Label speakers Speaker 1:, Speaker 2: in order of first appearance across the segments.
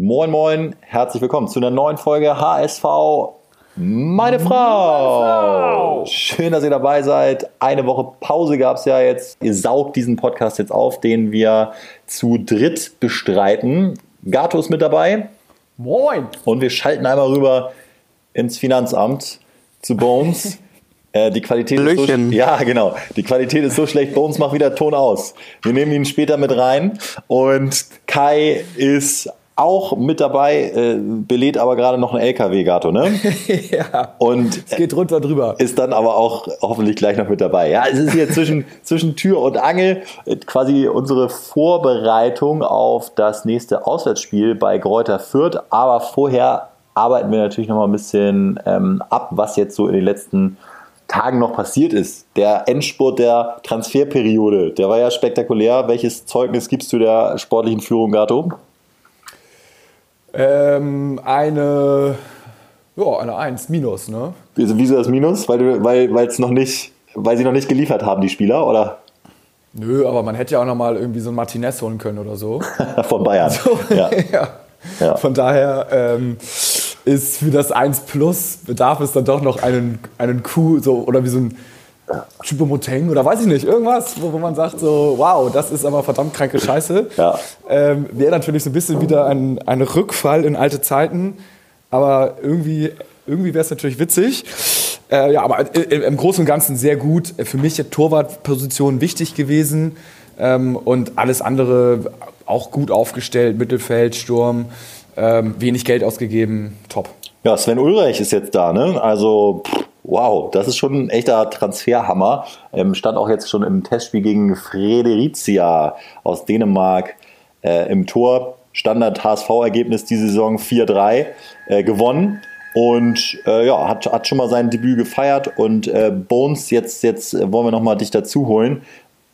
Speaker 1: Moin, moin, herzlich willkommen zu einer neuen Folge HSV. Meine Frau. Meine Frau. Schön, dass ihr dabei seid. Eine Woche Pause gab es ja jetzt. Ihr saugt diesen Podcast jetzt auf, den wir zu dritt bestreiten. Gato ist mit dabei.
Speaker 2: Moin.
Speaker 1: Und wir schalten einmal rüber ins Finanzamt zu Bones. Äh, die Qualität ist so, ja, genau. Die Qualität ist so schlecht. Bones macht wieder Ton aus. Wir nehmen ihn später mit rein. Und Kai ist auch mit dabei, äh, belädt aber gerade noch ein LKW, Gato, ne?
Speaker 2: ja.
Speaker 1: Und
Speaker 2: es geht runter drüber.
Speaker 1: Ist dann aber auch hoffentlich gleich noch mit dabei. Ja, es ist hier zwischen, zwischen Tür und Angel äh, quasi unsere Vorbereitung auf das nächste Auswärtsspiel bei Gräuter Fürth. Aber vorher arbeiten wir natürlich noch mal ein bisschen ähm, ab, was jetzt so in den letzten Tagen noch passiert ist. Der Endspurt der Transferperiode, der war ja spektakulär. Welches Zeugnis gibst du der sportlichen Führung, Gato?
Speaker 2: Ähm, eine, ja, eine 1, Minus, ne?
Speaker 1: Wieso, wieso das Minus? Weil, weil, weil's noch nicht, weil sie noch nicht geliefert haben, die Spieler, oder?
Speaker 2: Nö, aber man hätte ja auch noch mal irgendwie so ein Martinez holen können oder so.
Speaker 1: Von Bayern. So, ja.
Speaker 2: ja. ja. Von daher ähm, ist für das 1 Plus bedarf es dann doch noch einen, einen Coup, so, oder wie so ein Chupomoteng oder weiß ich nicht, irgendwas, wo, wo, man sagt so, wow, das ist aber verdammt kranke Scheiße.
Speaker 1: Ja.
Speaker 2: Ähm, Wäre natürlich so ein bisschen wieder ein, ein Rückfall in alte Zeiten, aber irgendwie, irgendwie wäre es natürlich witzig. Äh, ja, aber im Großen und Ganzen sehr gut. Für mich Torwartposition wichtig gewesen ähm, und alles andere auch gut aufgestellt, Mittelfeld, Sturm, ähm, wenig Geld ausgegeben, top.
Speaker 1: Ja, Sven Ulreich ist jetzt da, ne? Also pff Wow, das ist schon ein echter Transferhammer. Ähm, stand auch jetzt schon im Testspiel gegen Fredericia aus Dänemark äh, im Tor. Standard HSV-Ergebnis diese Saison 4-3 äh, gewonnen. Und äh, ja, hat, hat schon mal sein Debüt gefeiert. Und äh, Bones, jetzt, jetzt wollen wir nochmal dich dazu holen.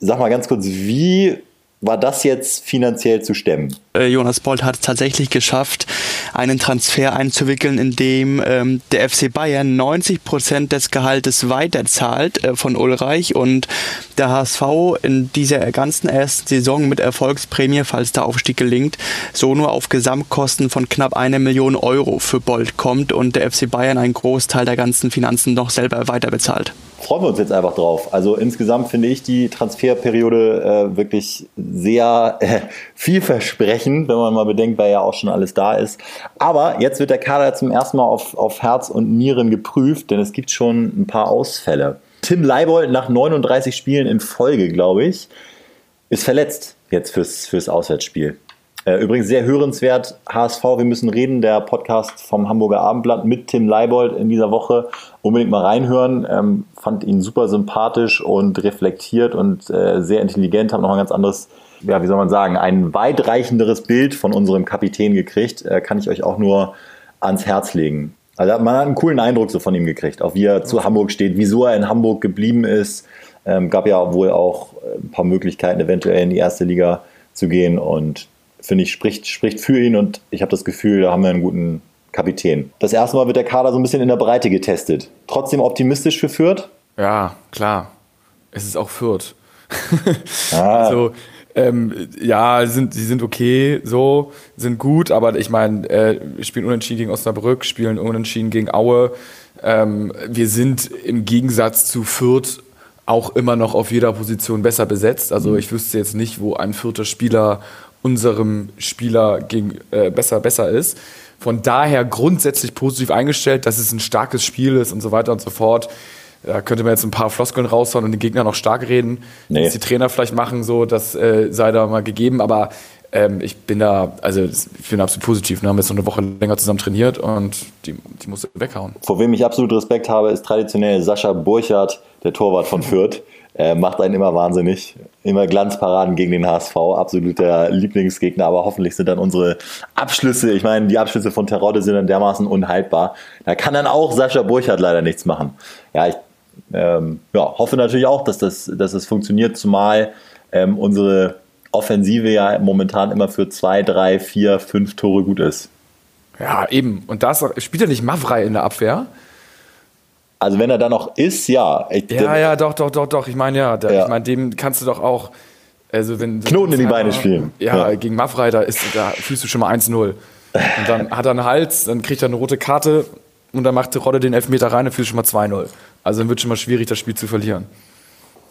Speaker 1: Sag mal ganz kurz, wie war das jetzt finanziell zu stemmen?
Speaker 3: Äh, Jonas Bolt hat es tatsächlich geschafft, einen Transfer einzuwickeln, in dem ähm, der FC Bayern 90 Prozent des Gehaltes weiterzahlt äh, von Ulreich. Und der HSV in dieser ganzen ersten Saison mit Erfolgsprämie, falls der Aufstieg gelingt, so nur auf Gesamtkosten von knapp einer Million Euro für Bolt kommt und der FC Bayern einen Großteil der ganzen Finanzen noch selber weiter bezahlt
Speaker 1: freuen wir uns jetzt einfach drauf. Also insgesamt finde ich die Transferperiode äh, wirklich sehr äh, vielversprechend, wenn man mal bedenkt, wer ja auch schon alles da ist. Aber jetzt wird der Kader zum ersten Mal auf, auf Herz und Nieren geprüft, denn es gibt schon ein paar Ausfälle. Tim Leibold nach 39 Spielen in Folge, glaube ich, ist verletzt jetzt fürs, fürs Auswärtsspiel. Äh, übrigens sehr hörenswert, HSV, wir müssen reden, der Podcast vom Hamburger Abendblatt mit Tim Leibold in dieser Woche. Unbedingt mal reinhören. Ähm, fand ihn super sympathisch und reflektiert und äh, sehr intelligent. Hab noch ein ganz anderes, ja, wie soll man sagen, ein weitreichenderes Bild von unserem Kapitän gekriegt. Äh, kann ich euch auch nur ans Herz legen. Also man hat einen coolen Eindruck so von ihm gekriegt, auch wie er zu Hamburg steht, wieso er in Hamburg geblieben ist. Ähm, gab ja wohl auch ein paar Möglichkeiten, eventuell in die erste Liga zu gehen und finde ich, spricht, spricht für ihn und ich habe das Gefühl, da haben wir einen guten Kapitän. Das erste Mal wird der Kader so ein bisschen in der Breite getestet. Trotzdem optimistisch für Fürth?
Speaker 2: Ja, klar. Es ist auch Fürth. ah. Also, ähm, ja, sind, sie sind okay, so, sind gut, aber ich meine, äh, wir spielen unentschieden gegen Osnabrück, spielen unentschieden gegen Aue. Ähm, wir sind im Gegensatz zu Fürth auch immer noch auf jeder Position besser besetzt. Also mhm. ich wüsste jetzt nicht, wo ein vierter Spieler unserem Spieler gegen, äh, besser, besser ist. Von daher grundsätzlich positiv eingestellt, dass es ein starkes Spiel ist und so weiter und so fort. Da könnte man jetzt ein paar Floskeln raushauen und den Gegner noch stark reden. Nee. Was die Trainer vielleicht machen, so, das äh, sei da mal gegeben. Aber ähm, ich bin da, also ich bin absolut positiv. Wir haben jetzt noch eine Woche länger zusammen trainiert und die, die musste weghauen.
Speaker 1: Vor wem ich absolut Respekt habe, ist traditionell Sascha Burchardt, der Torwart von Fürth. Äh, macht einen immer wahnsinnig. Immer Glanzparaden gegen den HSV, absoluter Lieblingsgegner, aber hoffentlich sind dann unsere Abschlüsse, ich meine, die Abschlüsse von Terodde sind dann dermaßen unhaltbar. Da kann dann auch Sascha Burchardt leider nichts machen. Ja, ich ähm, ja, hoffe natürlich auch, dass das, dass das funktioniert, zumal ähm, unsere Offensive ja momentan immer für zwei, drei, vier, fünf Tore gut ist.
Speaker 2: Ja, eben. Und da spielt er nicht Mavrei in der Abwehr.
Speaker 1: Also wenn er da noch ist, ja.
Speaker 2: Ich, ja, ja, doch, doch, doch, doch. Ich meine, ja, da, ja. ich meine, dem kannst du doch auch. Also wenn,
Speaker 1: Knoten in die Beine spielen.
Speaker 2: Ja, ja. gegen Maffrey, da, ist, da fühlst du schon mal 1-0. Und dann hat er einen Hals, dann kriegt er eine rote Karte und dann macht Rodde den Elfmeter rein und führt schon mal 2-0. Also dann wird schon mal schwierig, das Spiel zu verlieren.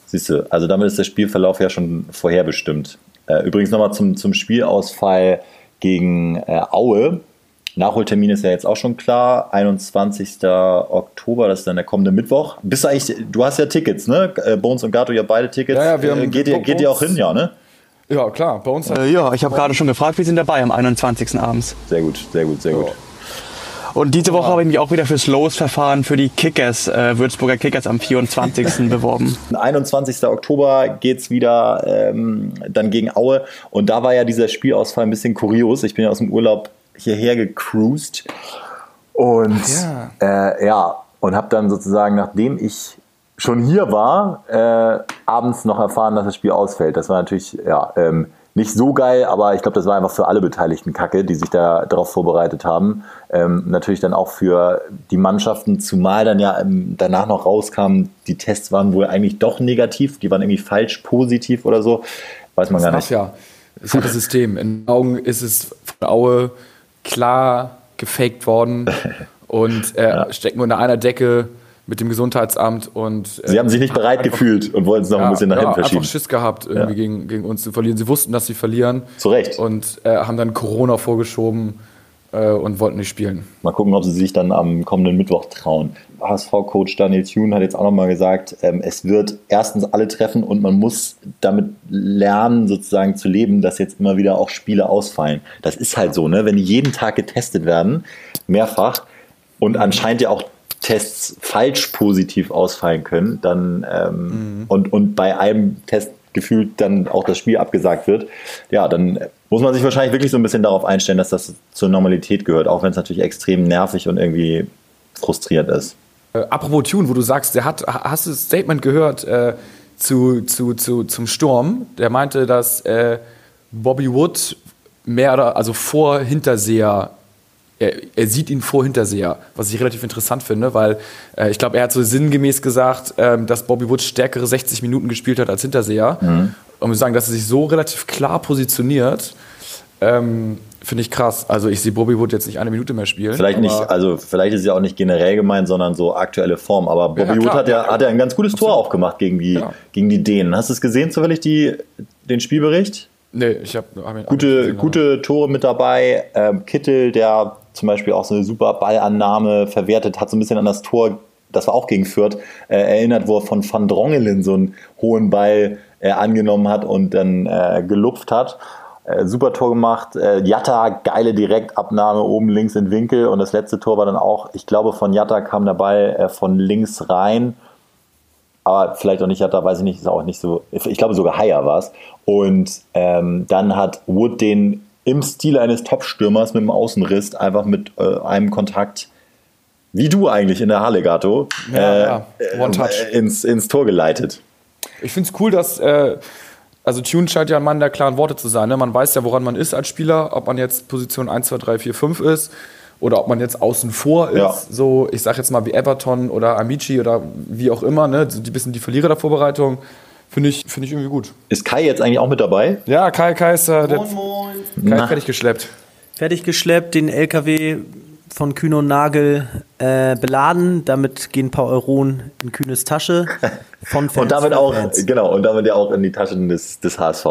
Speaker 1: Siehst du, also damit ist der Spielverlauf ja schon vorherbestimmt. Äh, übrigens nochmal zum, zum Spielausfall gegen äh, Aue. Nachholtermin ist ja jetzt auch schon klar, 21. Oktober, das ist dann der kommende Mittwoch. Bist du eigentlich, du hast ja Tickets, ne? Äh, Bones und Gato, ihr beide Tickets.
Speaker 2: Ja, ja, wir
Speaker 1: äh,
Speaker 2: haben
Speaker 1: geht, ihr, geht ihr auch hin, ja, ne?
Speaker 2: Ja, klar, bei uns.
Speaker 3: Äh, ja, ich habe gerade schon gefragt, wir sind dabei am 21. abends.
Speaker 1: Sehr gut, sehr gut, sehr gut.
Speaker 3: Und diese Woche habe ich mich auch wieder fürs Losverfahren für die Kickers, äh, Würzburger Kickers am 24. beworben.
Speaker 1: 21. Oktober geht's wieder ähm, dann gegen Aue. Und da war ja dieser Spielausfall ein bisschen kurios. Ich bin ja aus dem Urlaub hierher gecruised. Und
Speaker 2: Ja.
Speaker 1: äh, ja, und habe dann sozusagen, nachdem ich schon hier war, äh, abends noch erfahren, dass das Spiel ausfällt. Das war natürlich ja, ähm, nicht so geil, aber ich glaube, das war einfach für alle Beteiligten Kacke, die sich da darauf vorbereitet haben. Ähm, natürlich dann auch für die Mannschaften, zumal dann ja ähm, danach noch rauskam, die Tests waren wohl eigentlich doch negativ, die waren irgendwie falsch positiv oder so. Weiß man gar nicht.
Speaker 2: Das ist halt das System. In Augen ist es von Aue klar gefaked worden und äh, stecken nur unter einer Decke mit dem Gesundheitsamt und äh,
Speaker 1: Sie haben sich nicht bereit
Speaker 2: einfach-
Speaker 1: gefühlt und wollten es noch ein bisschen nach hinten
Speaker 2: ja,
Speaker 1: verschieben.
Speaker 2: einfach Schiss gehabt, irgendwie
Speaker 1: Ja.
Speaker 2: gegen, gegen uns zu verlieren. Sie wussten, dass sie verlieren
Speaker 1: Zu Recht.
Speaker 2: und äh, haben dann Corona vorgeschoben äh, und wollten nicht spielen.
Speaker 1: Mal gucken, ob sie sich dann am kommenden Mittwoch trauen. HSV-Coach Daniel Thune hat jetzt auch nochmal gesagt, ähm, es wird erstens alle treffen und man muss damit lernen, sozusagen zu leben, dass jetzt immer wieder auch Spiele ausfallen. Das ist halt so, ne? Wenn die jeden Tag getestet werden, mehrfach, und anscheinend ja auch Tests falsch positiv ausfallen können, dann ähm, und, und bei einem Test gefühlt dann auch das Spiel abgesagt wird, ja, dann muss man sich wahrscheinlich wirklich so ein bisschen darauf einstellen, dass das zur Normalität gehört, auch wenn es natürlich extrem nervig und irgendwie frustrierend ist.
Speaker 2: Äh, apropos Tune, wo du sagst, der hat, hast du das Statement gehört äh, zu, zu, zu, zum Sturm? Der meinte, dass äh, Bobby Wood mehr oder also vor Hinterseher, er, er sieht ihn vor Hinterseher, was ich relativ interessant finde, weil äh, ich glaube, er hat so sinngemäß gesagt, ähm, dass Bobby Wood stärkere 60 Minuten gespielt hat als Hinterseher. Und wir sagen, dass er sich so relativ klar positioniert. Ähm, Finde ich krass. Also ich sehe Bobby Wood jetzt nicht eine Minute mehr spielen.
Speaker 1: Vielleicht nicht, also vielleicht ist es ja auch nicht generell gemeint, sondern so aktuelle Form. Aber Bobby
Speaker 2: Ja,
Speaker 1: Wood hat ja,
Speaker 2: ja.
Speaker 1: hat ja ein ganz gutes Tor auch gemacht gegen die,
Speaker 2: Ja.
Speaker 1: gegen die Dänen. Hast du es gesehen, zufällig die, den Spielbericht?
Speaker 2: Nee, ich habe hab
Speaker 1: Gute,
Speaker 2: gesehen,
Speaker 1: gute Tore mit dabei. Ähm, Kittel, der zum Beispiel auch so eine super Ballannahme verwertet, hat so ein bisschen an das Tor, das war auch gegen Fürth, äh, erinnert, wo er von Van Drongelen so einen hohen Ball äh, angenommen hat und dann äh, gelupft hat. Äh, super Tor gemacht. Äh, Jatta, geile Direktabnahme oben links in Winkel. Und das letzte Tor war dann auch, ich glaube, von Jatta kam der Ball äh, von links rein aber vielleicht auch nicht hat, da weiß ich nicht, ist auch nicht so, ich glaube sogar Haier war es. Und ähm, dann hat Wood den im Stil eines Top-Stürmers mit dem Außenriss einfach mit äh, einem Kontakt, wie du eigentlich in der Halle, Gato,
Speaker 2: Ja,
Speaker 1: äh,
Speaker 2: ja. One touch.
Speaker 1: äh, ins, ins Tor geleitet.
Speaker 2: Ich finde es cool, dass. Äh, also, Tune scheint ja ein Mann der klaren Worte zu sein. Ne? Man weiß ja, woran man ist als Spieler, ob man jetzt Position 1, 2, 3, 4, 5 ist oder ob man jetzt außen vor ist.
Speaker 1: Ja.
Speaker 2: So, ich sag jetzt mal wie Everton oder Amici oder wie auch immer, ne? So die bisschen die Verlierer der Vorbereitung. Finde ich, find ich irgendwie gut.
Speaker 1: Ist Kai jetzt eigentlich auch mit dabei?
Speaker 2: Ja, Kai, Kai ist äh, der
Speaker 4: Moin, moin.
Speaker 2: Kai
Speaker 1: Na.
Speaker 2: fertig geschleppt.
Speaker 4: Fertig geschleppt, den LKW von Kühn und Nagel äh, beladen. Damit gehen ein paar Euronen in Kühnes Tasche. Von Fans
Speaker 1: Und damit auch,
Speaker 4: Fans.
Speaker 1: genau, und damit ja auch in die Taschen des, des HSV.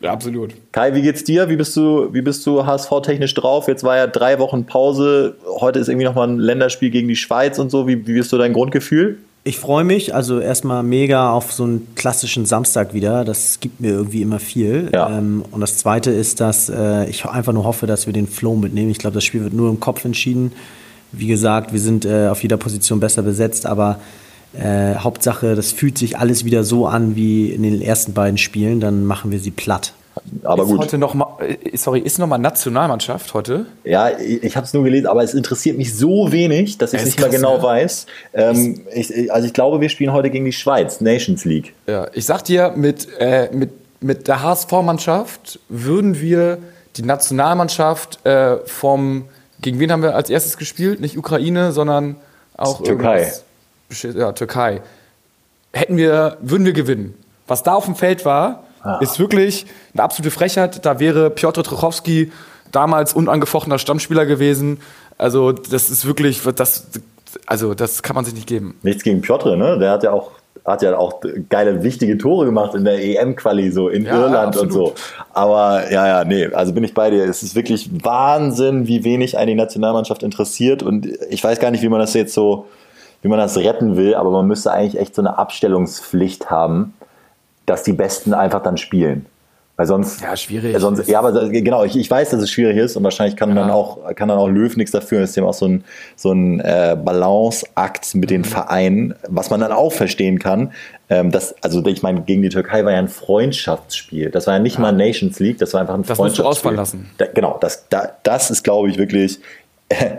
Speaker 2: Ja, absolut.
Speaker 1: Kai, wie geht's dir? Wie bist du, wie bist du HSV-technisch drauf? Jetzt war ja drei Wochen Pause. Heute ist irgendwie nochmal ein Länderspiel gegen die Schweiz und so. Wie, wie bist du dein Grundgefühl?
Speaker 4: Ich freue mich, also erstmal mega auf so einen klassischen Samstag wieder. Das gibt mir irgendwie immer viel.
Speaker 1: Ja.
Speaker 4: Ähm, und das Zweite ist, dass äh, ich einfach nur hoffe, dass wir den Flow mitnehmen. Ich glaube, das Spiel wird nur im Kopf entschieden. Wie gesagt, wir sind äh, auf jeder Position besser besetzt, aber äh, Hauptsache, das fühlt sich alles wieder so an wie in den ersten beiden Spielen. Dann machen wir sie platt.
Speaker 1: Aber
Speaker 2: ist
Speaker 1: gut.
Speaker 2: heute noch mal, äh, sorry, ist noch mal Nationalmannschaft heute?
Speaker 1: Ja, ich, ich habe es nur gelesen, aber es interessiert mich so wenig, dass ich
Speaker 2: ist
Speaker 1: nicht mal
Speaker 2: krass,
Speaker 1: genau
Speaker 2: ne?
Speaker 1: weiß. Ähm, ich, also ich glaube, wir spielen heute gegen die Schweiz, Nations League.
Speaker 2: Ja, ich sag dir, mit, äh, mit, mit der HSV-Mannschaft würden wir die Nationalmannschaft äh, vom. Gegen wen haben wir als erstes gespielt? Nicht Ukraine, sondern auch.
Speaker 1: Türkei.
Speaker 2: Ja, Türkei. Hätten wir, würden wir gewinnen. Was da auf dem Feld war, ist wirklich eine absolute Frechheit. Da wäre Piotr Trochowski damals unangefochtener Stammspieler gewesen. Also das ist wirklich, das, also das kann man sich nicht geben.
Speaker 1: Nichts gegen Piotr, ne? Der hat ja auch hat ja auch geile, wichtige Tore gemacht in der EM-Quali, so in ja, Irland absolut. und so. Aber ja, ja, nee, also bin ich bei dir. Es ist wirklich Wahnsinn, wie wenig eine Nationalmannschaft interessiert. Und ich weiß gar nicht, wie man das jetzt so, wie man das retten will, aber man müsste eigentlich echt so eine Abstellungspflicht haben, dass die Besten einfach dann spielen. Weil sonst.
Speaker 2: Ja, schwierig.
Speaker 1: Sonst, ja, aber genau, ich, ich weiß, dass es schwierig ist und wahrscheinlich kann, ja. dann, auch, kann dann auch Löw nichts dafür. Es ist eben auch so ein, so ein äh, Balanceakt mit den mhm. Vereinen, was man dann auch verstehen kann. Ähm, das, also, ich meine, gegen die Türkei war ja ein Freundschaftsspiel. Das war ja nicht ja. mal Nations League, das war einfach ein
Speaker 2: das
Speaker 1: Freundschaftsspiel.
Speaker 2: Das musst du ausfallen lassen.
Speaker 1: Da, genau, das, da, das ist, glaube ich, wirklich.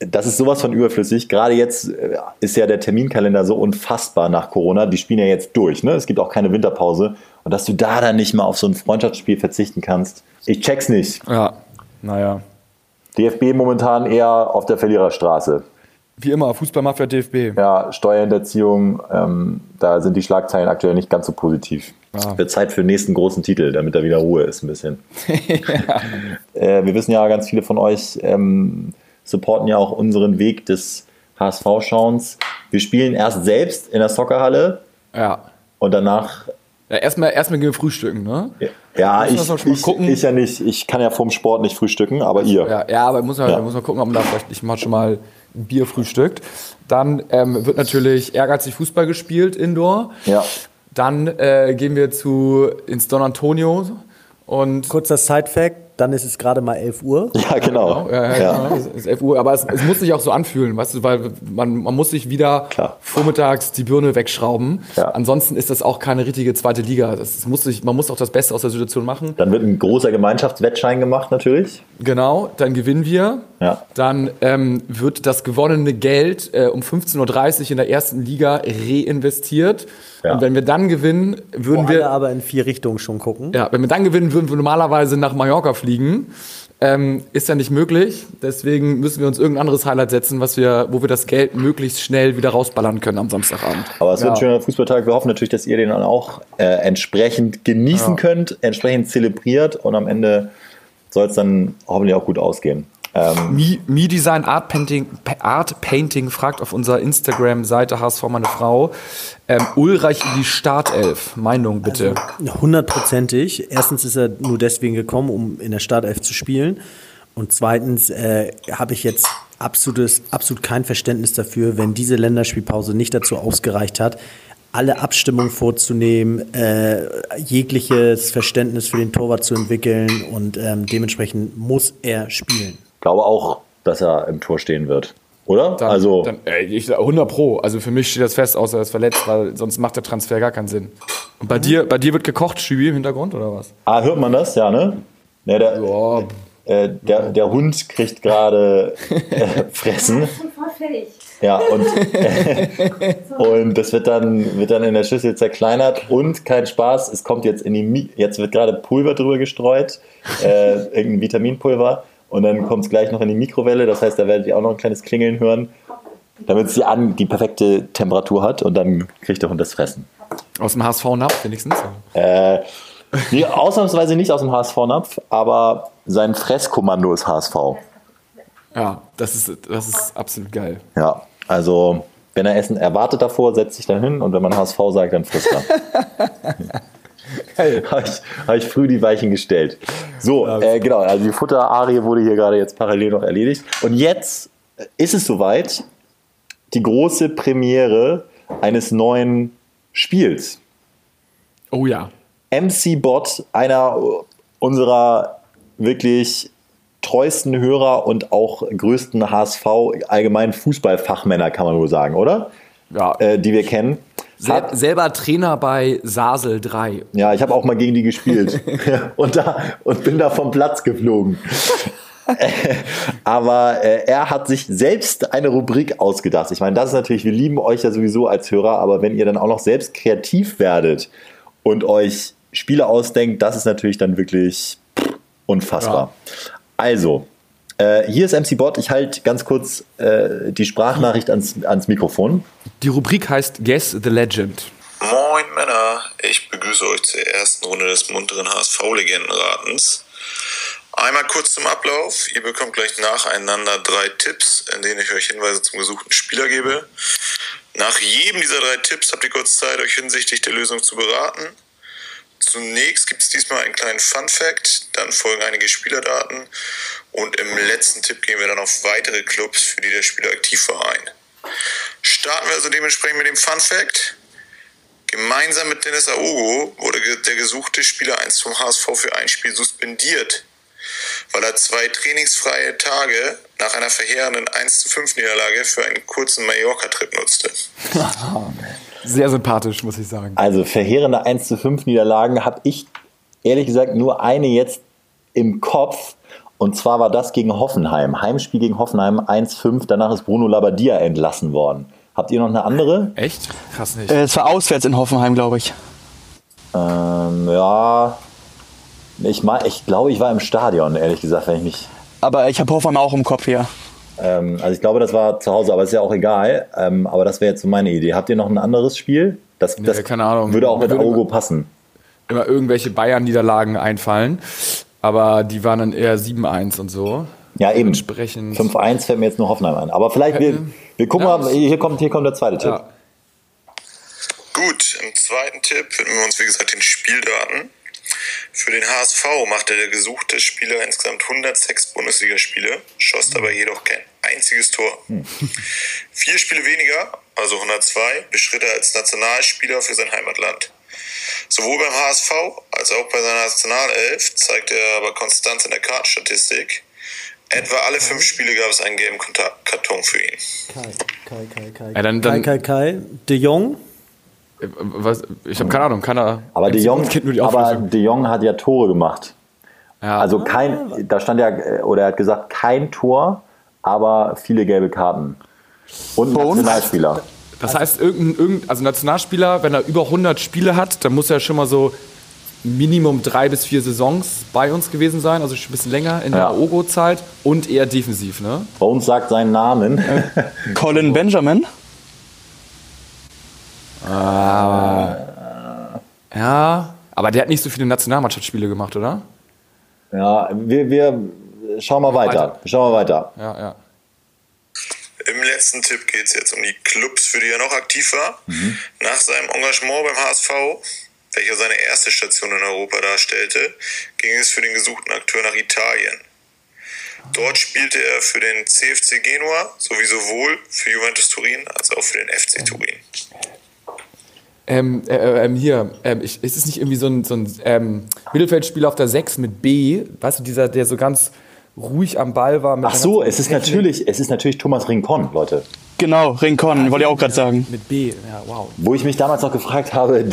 Speaker 1: Das ist sowas von überflüssig. Gerade jetzt äh, ist ja der Terminkalender so unfassbar nach Corona. Die spielen ja jetzt durch. Ne? Es gibt auch keine Winterpause. Und dass du da dann nicht mal auf so ein Freundschaftsspiel verzichten kannst, ich check's nicht.
Speaker 2: Ja, naja.
Speaker 1: DFB momentan eher auf der Verliererstraße.
Speaker 2: Wie immer, Fußballmafia DFB.
Speaker 1: Ja, Steuerhinterziehung, ähm, da sind die Schlagzeilen aktuell nicht ganz so positiv. Ja. Wird Zeit für den nächsten großen Titel, damit da wieder Ruhe ist ein bisschen. ja. äh, wir wissen ja, ganz viele von euch ähm, supporten ja auch unseren Weg des HSV-Schauens. Wir spielen erst selbst in der Soccerhalle.
Speaker 2: Ja.
Speaker 1: Und danach
Speaker 2: ja, erstmal, erstmal gehen wir frühstücken, ne?
Speaker 1: Ja, ich, ich, ich, ja nicht. Ich kann ja vom Sport nicht frühstücken, aber ihr.
Speaker 2: Ja, ja aber muss man, ja. muss man gucken, ob man da vielleicht nicht mal schon mal ein Bier frühstückt. Dann ähm, wird natürlich ehrgeizig Fußball gespielt, Indoor.
Speaker 1: Ja.
Speaker 2: Dann äh, gehen wir zu ins Don Antonio und.
Speaker 4: Kurzer Side-Fact: dann ist es gerade mal 11 Uhr.
Speaker 1: Ja, genau. genau.
Speaker 2: Ja, ja, genau. Es ist 11 Uhr, aber es, es, muss sich auch so anfühlen, weißt du, weil man, man muss sich wieder Klar. vormittags die Birne wegschrauben. Ja. Ansonsten ist das auch keine richtige zweite Liga. Das muss sich, man muss auch das Beste aus der Situation machen.
Speaker 1: Dann wird ein großer Gemeinschaftswettschein gemacht, natürlich.
Speaker 2: Genau, dann gewinnen wir.
Speaker 1: Ja.
Speaker 2: Dann ähm, wird das gewonnene Geld äh, um 15.30 Uhr in der ersten Liga reinvestiert. Ja. Und wenn wir dann gewinnen, würden Wo wir.
Speaker 4: aber in vier Richtungen schon gucken.
Speaker 2: Ja, wenn wir dann gewinnen, würden wir normalerweise nach Mallorca fliegen. Ähm, ist ja nicht möglich. Deswegen müssen wir uns irgendein anderes Highlight setzen, was wir, wo wir das Geld möglichst schnell wieder rausballern können am Samstagabend.
Speaker 1: Aber es wird ja. ein schöner Fußballtag. Wir hoffen natürlich, dass ihr den dann auch äh, entsprechend genießen ja. könnt, entsprechend zelebriert und am Ende soll es dann hoffentlich auch gut ausgehen.
Speaker 2: Ähm, Me, Me Design Art Painting, Art Painting fragt auf unserer Instagram-Seite HSV meine Frau. Ähm, Ulreich in die Startelf. Meinung bitte.
Speaker 4: Also, hundertprozentig. Erstens ist er nur deswegen gekommen, um in der Startelf zu spielen. Und zweitens äh, habe ich jetzt absolutes, absolut kein Verständnis dafür, wenn diese Länderspielpause nicht dazu ausgereicht hat, alle Abstimmungen vorzunehmen, äh, jegliches Verständnis für den Torwart zu entwickeln und ähm, dementsprechend muss er spielen
Speaker 1: glaube auch, dass er im Tor stehen wird. Oder?
Speaker 2: Dann, also dann, ey, ich, 100 Pro. Also für mich steht das fest, außer er ist verletzt, weil sonst macht der Transfer gar keinen Sinn. Und bei mhm. dir, bei dir wird gekocht, Schübi im Hintergrund oder was?
Speaker 1: Ah, hört man das? Ja, ne? Ja, der, ja. äh, der, der Hund kriegt gerade äh, Fressen. Ja, und, äh, und das wird dann, wird dann in der Schüssel zerkleinert und kein Spaß, es kommt jetzt in die, Mi jetzt wird gerade Pulver drüber gestreut, äh, irgendein Vitaminpulver und dann kommt es gleich noch in die Mikrowelle. Das heißt, da werdet ihr auch noch ein kleines Klingeln hören, damit sie an die perfekte Temperatur hat und dann kriegt der Hund das Fressen.
Speaker 2: Aus dem HSV-Napf wenigstens?
Speaker 1: Äh, nee, ausnahmsweise nicht aus dem HSV-Napf, aber sein Fresskommando ist HSV.
Speaker 2: Ja, das ist, das ist absolut geil.
Speaker 1: Ja, also wenn er Essen erwartet davor, setzt sich dann hin und wenn man HSV sagt, dann frisst er. habe ich, hab ich früh die Weichen gestellt. So, äh, genau, also die Futterarie wurde hier gerade jetzt parallel noch erledigt. Und jetzt ist es soweit, die große Premiere eines neuen Spiels.
Speaker 2: Oh ja.
Speaker 1: MC Bot, einer unserer wirklich treuesten Hörer und auch größten HSV allgemein Fußballfachmänner, kann man wohl sagen, oder?
Speaker 2: Ja.
Speaker 1: Äh, die wir kennen.
Speaker 2: Sel selber Trainer bei Sasel 3.
Speaker 1: Ja, ich habe auch mal gegen die gespielt und, da, und bin da vom Platz geflogen. aber äh, er hat sich selbst eine Rubrik ausgedacht. Ich meine, das ist natürlich, wir lieben euch ja sowieso als Hörer, aber wenn ihr dann auch noch selbst kreativ werdet und euch Spiele ausdenkt, das ist natürlich dann wirklich unfassbar. Ja. Also, äh, hier ist MC Bot. Ich halte ganz kurz äh, die Sprachnachricht ans, ans Mikrofon.
Speaker 2: Die Rubrik heißt Guess the Legend.
Speaker 5: Moin Männer, ich begrüße euch zur ersten Runde des munteren HSV-Legendenratens. Einmal kurz zum Ablauf. Ihr bekommt gleich nacheinander drei Tipps, in denen ich euch Hinweise zum gesuchten Spieler gebe. Nach jedem dieser drei Tipps habt ihr kurz Zeit, euch hinsichtlich der Lösung zu beraten. Zunächst gibt es diesmal einen kleinen Fun Fact, dann folgen einige Spielerdaten und im letzten Tipp gehen wir dann auf weitere Clubs, für die der Spieler aktiv war, ein. Starten wir also dementsprechend mit dem Fun Fact. Gemeinsam mit Dennis Aogo wurde der gesuchte Spieler 1 vom HSV für ein Spiel suspendiert weil er zwei trainingsfreie Tage nach einer verheerenden 1 zu 5 Niederlage für einen kurzen Mallorca-Trip nutzte.
Speaker 2: Sehr sympathisch, muss ich sagen.
Speaker 1: Also verheerende 1 zu 5 Niederlagen habe ich ehrlich gesagt nur eine jetzt im Kopf. Und zwar war das gegen Hoffenheim. Heimspiel gegen Hoffenheim 1-5. Danach ist Bruno Labbadia entlassen worden. Habt ihr noch eine andere?
Speaker 2: Echt? Krass nicht.
Speaker 3: Äh, es war auswärts in Hoffenheim, glaube ich.
Speaker 1: Ähm, ja, ich, mein, ich glaube, ich war im Stadion, ehrlich gesagt, wenn ich mich.
Speaker 3: Aber ich habe Hoffenheim auch im Kopf hier.
Speaker 1: Ähm, also ich glaube, das war zu Hause, aber ist ja auch egal. Ähm, aber das wäre jetzt so meine Idee. Habt ihr noch ein anderes Spiel? Das,
Speaker 2: Nee,
Speaker 1: das
Speaker 2: keine Ahnung.
Speaker 1: würde auch mit
Speaker 2: man-
Speaker 1: passen.
Speaker 2: Immer irgendwelche Bayern-Niederlagen einfallen. Aber die waren dann eher 7-1 und so.
Speaker 1: Ja, eben.
Speaker 2: Dementsprechend.
Speaker 1: 5-1 fällt mir jetzt nur Hoffenheim ein. Aber vielleicht, wir, wir gucken
Speaker 2: Ja,
Speaker 1: mal, hier kommt, hier kommt der zweite Tipp.
Speaker 2: Ja.
Speaker 5: Gut, im zweiten Tipp widmen wir uns, wie gesagt, den Spieldaten. Für den HSV machte der gesuchte Spieler insgesamt 106 Bundesligaspiele, schoss dabei jedoch kein einziges Tor. Vier Spiele weniger, also 102, beschritt er als Nationalspieler für sein Heimatland. Sowohl beim HSV als auch bei seiner Nationalelf zeigte er aber Konstanz in der Kartenstatistik. Etwa alle fünf Spiele gab es einen gelben Karton für ihn.
Speaker 4: Kai, Kai, Kai, Kai.
Speaker 2: Ja, dann-
Speaker 4: Kai,
Speaker 2: dann-
Speaker 4: Kai, Kai. De Jong.
Speaker 2: Äh, Was, ich habe keine Ahnung, keiner.
Speaker 1: Aber De Jong,
Speaker 2: kennt nur die
Speaker 1: aber. De Jong hat ja Tore gemacht.
Speaker 2: Ja.
Speaker 1: Also kein, da stand ja, äh, oder er hat gesagt, kein Tor, aber viele gelbe Karten. Und? Nationalspieler.
Speaker 2: Das heißt, irgendein, irgendein also Nationalspieler, wenn er über 100 Spiele hat, dann muss er schon mal so Minimum drei bis vier Saisons bei uns gewesen sein, also schon ein bisschen länger in der
Speaker 1: Ja.
Speaker 2: Ogo-Zeit und eher defensiv, ne?
Speaker 1: Bei uns sagt seinen Namen.
Speaker 3: Colin Benjamin.
Speaker 2: Ja, aber der hat nicht so viele Nationalmannschaftsspiele gemacht, oder?
Speaker 1: ja, wir, wir schauen mal weiter.
Speaker 2: Weiter.
Speaker 1: Wir schauen mal weiter.
Speaker 2: Ja, ja.
Speaker 5: Letzten Tipp geht es jetzt um die Clubs, für die er noch aktiv war. Nach seinem Engagement beim HSV, welcher seine erste Station in Europa darstellte, ging es für den gesuchten Akteur nach Italien. Dort spielte er für den CFC Genua sowie sowohl für Juventus Turin als auch für den FC Turin.
Speaker 2: Ähm, äh, äh, ähm, hier, ähm, ich, ist es nicht irgendwie so ein, so ein ähm, Mittelfeldspieler auf der 6 mit B, weißt du, dieser, der so ganz ruhig am Ball war? Mit
Speaker 1: Ach so, es ist
Speaker 2: Technik.
Speaker 1: natürlich, es ist natürlich Thomas Rincon, Leute.
Speaker 3: Genau, Rincon, wollte ich auch gerade sagen.
Speaker 2: Mit B, ja, wow.
Speaker 1: Wo ich mich damals noch gefragt habe,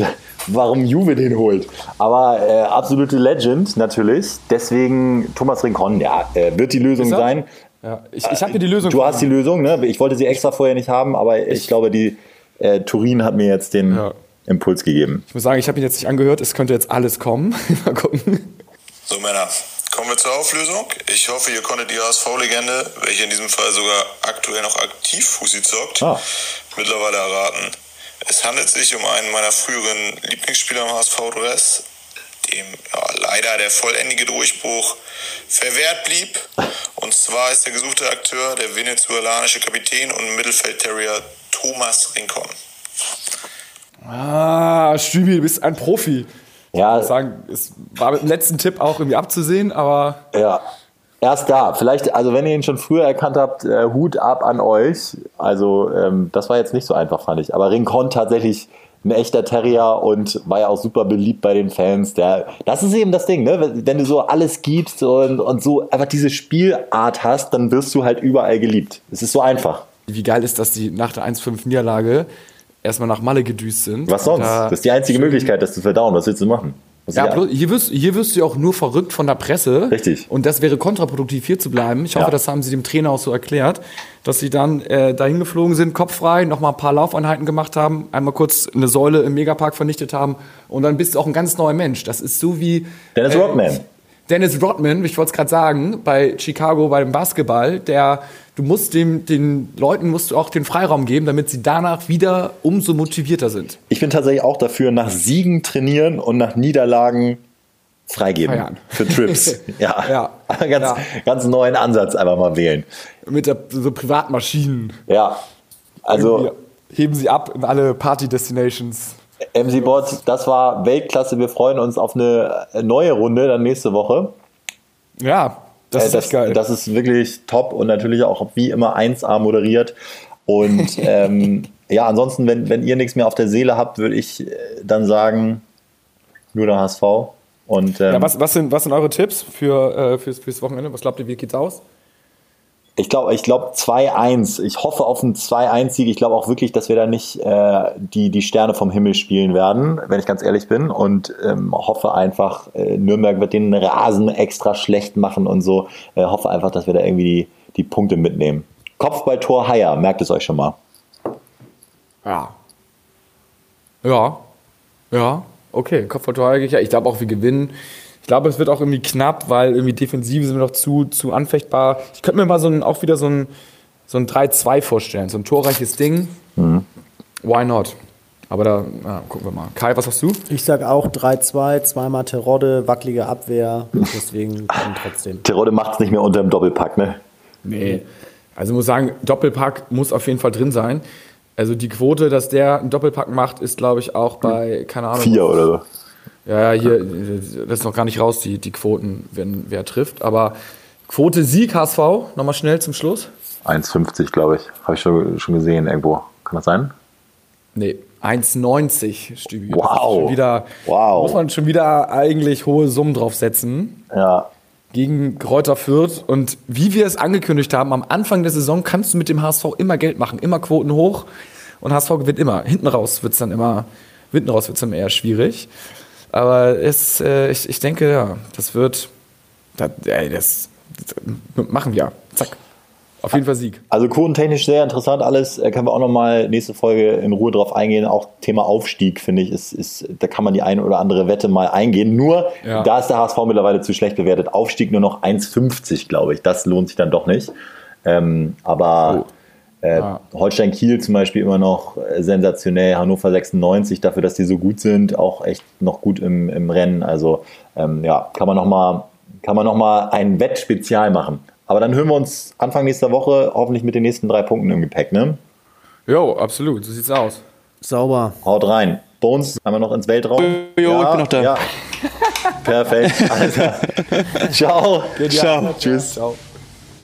Speaker 1: warum Juve den holt. Aber äh, absolute Legend natürlich. Deswegen Thomas Rincon, ja, äh, wird die Lösung sein.
Speaker 2: Ja, ich ich habe hier die Lösung.
Speaker 1: Du hast die Lösung, ne? Ich wollte sie extra vorher nicht haben, aber ich, glaube, die äh, Turin hat mir jetzt den
Speaker 2: Ja.
Speaker 1: Impuls gegeben.
Speaker 2: Ich muss sagen, ich habe ihn jetzt nicht angehört, es könnte jetzt alles kommen. Mal gucken.
Speaker 5: So Männer, kommen wir zur Auflösung. Ich hoffe, ihr konntet die HSV-Legende, welche in diesem Fall sogar aktuell noch aktiv Fusi zockt,
Speaker 1: Ah.
Speaker 5: mittlerweile erraten. Es handelt sich um einen meiner früheren Lieblingsspieler im HSV-Dress, dem ja, leider der vollendige Durchbruch verwehrt blieb. Und zwar ist der gesuchte Akteur der venezuelanische Kapitän und Mittelfeldterrier Thomas Rincon.
Speaker 2: Ah, Stübi, du bist ein Profi.
Speaker 1: Ja,
Speaker 2: Ich muss sagen, es war mit dem letzten Tipp auch irgendwie abzusehen, aber
Speaker 1: ja. Erst da. Vielleicht, also wenn ihr ihn schon früher erkannt habt, äh, Hut ab an euch. Also ähm, das war jetzt nicht so einfach, fand ich. Aber Rincon tatsächlich ein echter Terrier und war ja auch super beliebt bei den Fans. Der, das ist eben das Ding, ne? Wenn du so alles gibst und, und so einfach diese Spielart hast, dann wirst du halt überall geliebt. Es ist so einfach.
Speaker 2: wie geil ist, dass die nach der 1-5-Niederlage erstmal nach Malle gedüst sind.
Speaker 1: Was sonst?
Speaker 2: Da-
Speaker 1: das ist die einzige Möglichkeit, das zu verdauen. Was willst du machen? Was
Speaker 2: Ja, bloß, hier, wirst, hier wirst du ja auch nur verrückt von der Presse.
Speaker 1: Richtig.
Speaker 2: Und das wäre kontraproduktiv, hier zu bleiben. Ich hoffe,
Speaker 1: Ja.
Speaker 2: das haben sie dem Trainer auch so erklärt, dass sie dann äh, dahin geflogen sind, kopffrei, nochmal ein paar Laufeinheiten gemacht haben, einmal kurz eine Säule im Megapark vernichtet haben und dann bist du auch ein ganz neuer Mensch. Das ist so wie.
Speaker 1: Dennis
Speaker 2: äh,
Speaker 1: Rodman.
Speaker 2: Dennis Rodman, ich wollte es gerade sagen, bei Chicago beim Basketball, der du musst dem, den Leuten musst du auch den Freiraum geben, damit sie danach wieder umso motivierter sind.
Speaker 1: Ich bin tatsächlich auch dafür, nach Siegen trainieren und nach Niederlagen freigeben
Speaker 2: Feiern.
Speaker 1: für Trips. ja.
Speaker 2: Ja.
Speaker 1: Ganz,
Speaker 2: Ja.
Speaker 1: ganz neuen Ansatz einfach mal wählen.
Speaker 2: Mit der, so Privatmaschinen.
Speaker 1: Ja. Also
Speaker 2: Irgendwie heben sie ab in alle Party-Destinations.
Speaker 1: MC Bot, das war Weltklasse. Wir freuen uns auf eine neue Runde dann nächste Woche.
Speaker 2: Ja, das
Speaker 1: Äh,
Speaker 2: ist echt geil.
Speaker 1: das ist wirklich top und natürlich auch wie immer 1A moderiert. Und ähm, ja, ansonsten, wenn, wenn ihr nichts mehr auf der Seele habt, würde ich äh, dann sagen, nur der HSV. Und ähm,
Speaker 2: ja, was, was, sind, was sind eure Tipps für, äh, fürs, fürs Wochenende? Was glaubt ihr, wie geht's aus?
Speaker 1: Ich glaube, ich glaube 2-1. Ich hoffe auf einen 2-1-Sieg. Ich glaube auch wirklich, dass wir da nicht äh, die, die Sterne vom Himmel spielen werden, wenn ich ganz ehrlich bin. Und ähm, hoffe einfach, äh, Nürnberg wird den Rasen extra schlecht machen und so. Äh, hoffe einfach, dass wir da irgendwie die, die Punkte mitnehmen. Kopfballtor Haier, merkt es euch schon mal.
Speaker 2: Ja. Ja. Ja. Okay, Kopfballtor ja. Ich glaube auch, wir gewinnen. Ich glaube, es wird auch irgendwie knapp, weil irgendwie Defensive sind wir noch zu, zu anfechtbar. Ich könnte mir mal so ein, auch wieder so ein, so ein 3-2 vorstellen. So ein torreiches Ding. Why not? Aber da ja, gucken wir mal. Kai, was hast du?
Speaker 4: Ich sag auch 3-2, zweimal Terodde, wackelige Abwehr. Deswegen trotzdem.
Speaker 1: Terodde macht es nicht mehr unter dem Doppelpack, ne?
Speaker 2: Nee. Also ich muss sagen, Doppelpack muss auf jeden Fall drin sein. Also die Quote, dass der einen Doppelpack macht, ist glaube ich auch bei, keine Ahnung.
Speaker 1: Vier oder so.
Speaker 2: Ja, ja, hier, das ist noch gar nicht raus, die, die Quoten, wenn wer trifft. Aber Quote Sieg HSV, nochmal schnell zum Schluss.
Speaker 1: 1,50, glaube ich. Habe ich schon, schon gesehen irgendwo. Kann das sein?
Speaker 2: Nee, 1,90 Stübi.
Speaker 1: Wow.
Speaker 2: Schon wieder,
Speaker 1: Wow.
Speaker 2: Muss man schon wieder eigentlich hohe Summen draufsetzen
Speaker 1: Ja.
Speaker 2: gegen Kräuter Fürth. Und wie wir es angekündigt haben, am Anfang der Saison kannst du mit dem HSV immer Geld machen, immer Quoten hoch. Und HSV gewinnt immer. Hinten raus wird es dann immer, hinten raus wird es dann eher schwierig. Aber es, äh, ich, ich denke, ja, das wird, das, ey, das, das machen wir. Zack. Auf jeden Fall Sieg.
Speaker 1: Also quotentechnisch sehr interessant alles. Äh, können wir auch nochmal nächste Folge in Ruhe drauf eingehen. Auch Thema Aufstieg, finde ich, ist, ist, da kann man die eine oder andere Wette mal eingehen. Nur,
Speaker 2: Ja.
Speaker 1: da ist der HSV mittlerweile zu schlecht bewertet. Aufstieg nur noch 1,50, glaube ich. Das lohnt sich dann doch nicht. Ähm, aber äh,
Speaker 2: Ja.
Speaker 1: Holstein Kiel zum Beispiel immer noch äh, sensationell. Hannover 96, dafür, dass die so gut sind, auch echt noch gut im, im Rennen. Also ähm, ja, kann man nochmal kann man noch mal ein Wettspezial machen. Aber dann hören wir uns Anfang nächster Woche hoffentlich mit den nächsten drei Punkten im Gepäck. Ne?
Speaker 2: Jo, absolut. So sieht's aus.
Speaker 4: Sauber.
Speaker 1: Haut rein. Bones, einmal noch ins Weltraum.
Speaker 3: Jo, ich bin noch da.
Speaker 1: Ja. Perfekt. Also, ciao.
Speaker 3: Ciao.
Speaker 1: Tschüss.
Speaker 2: Ciao.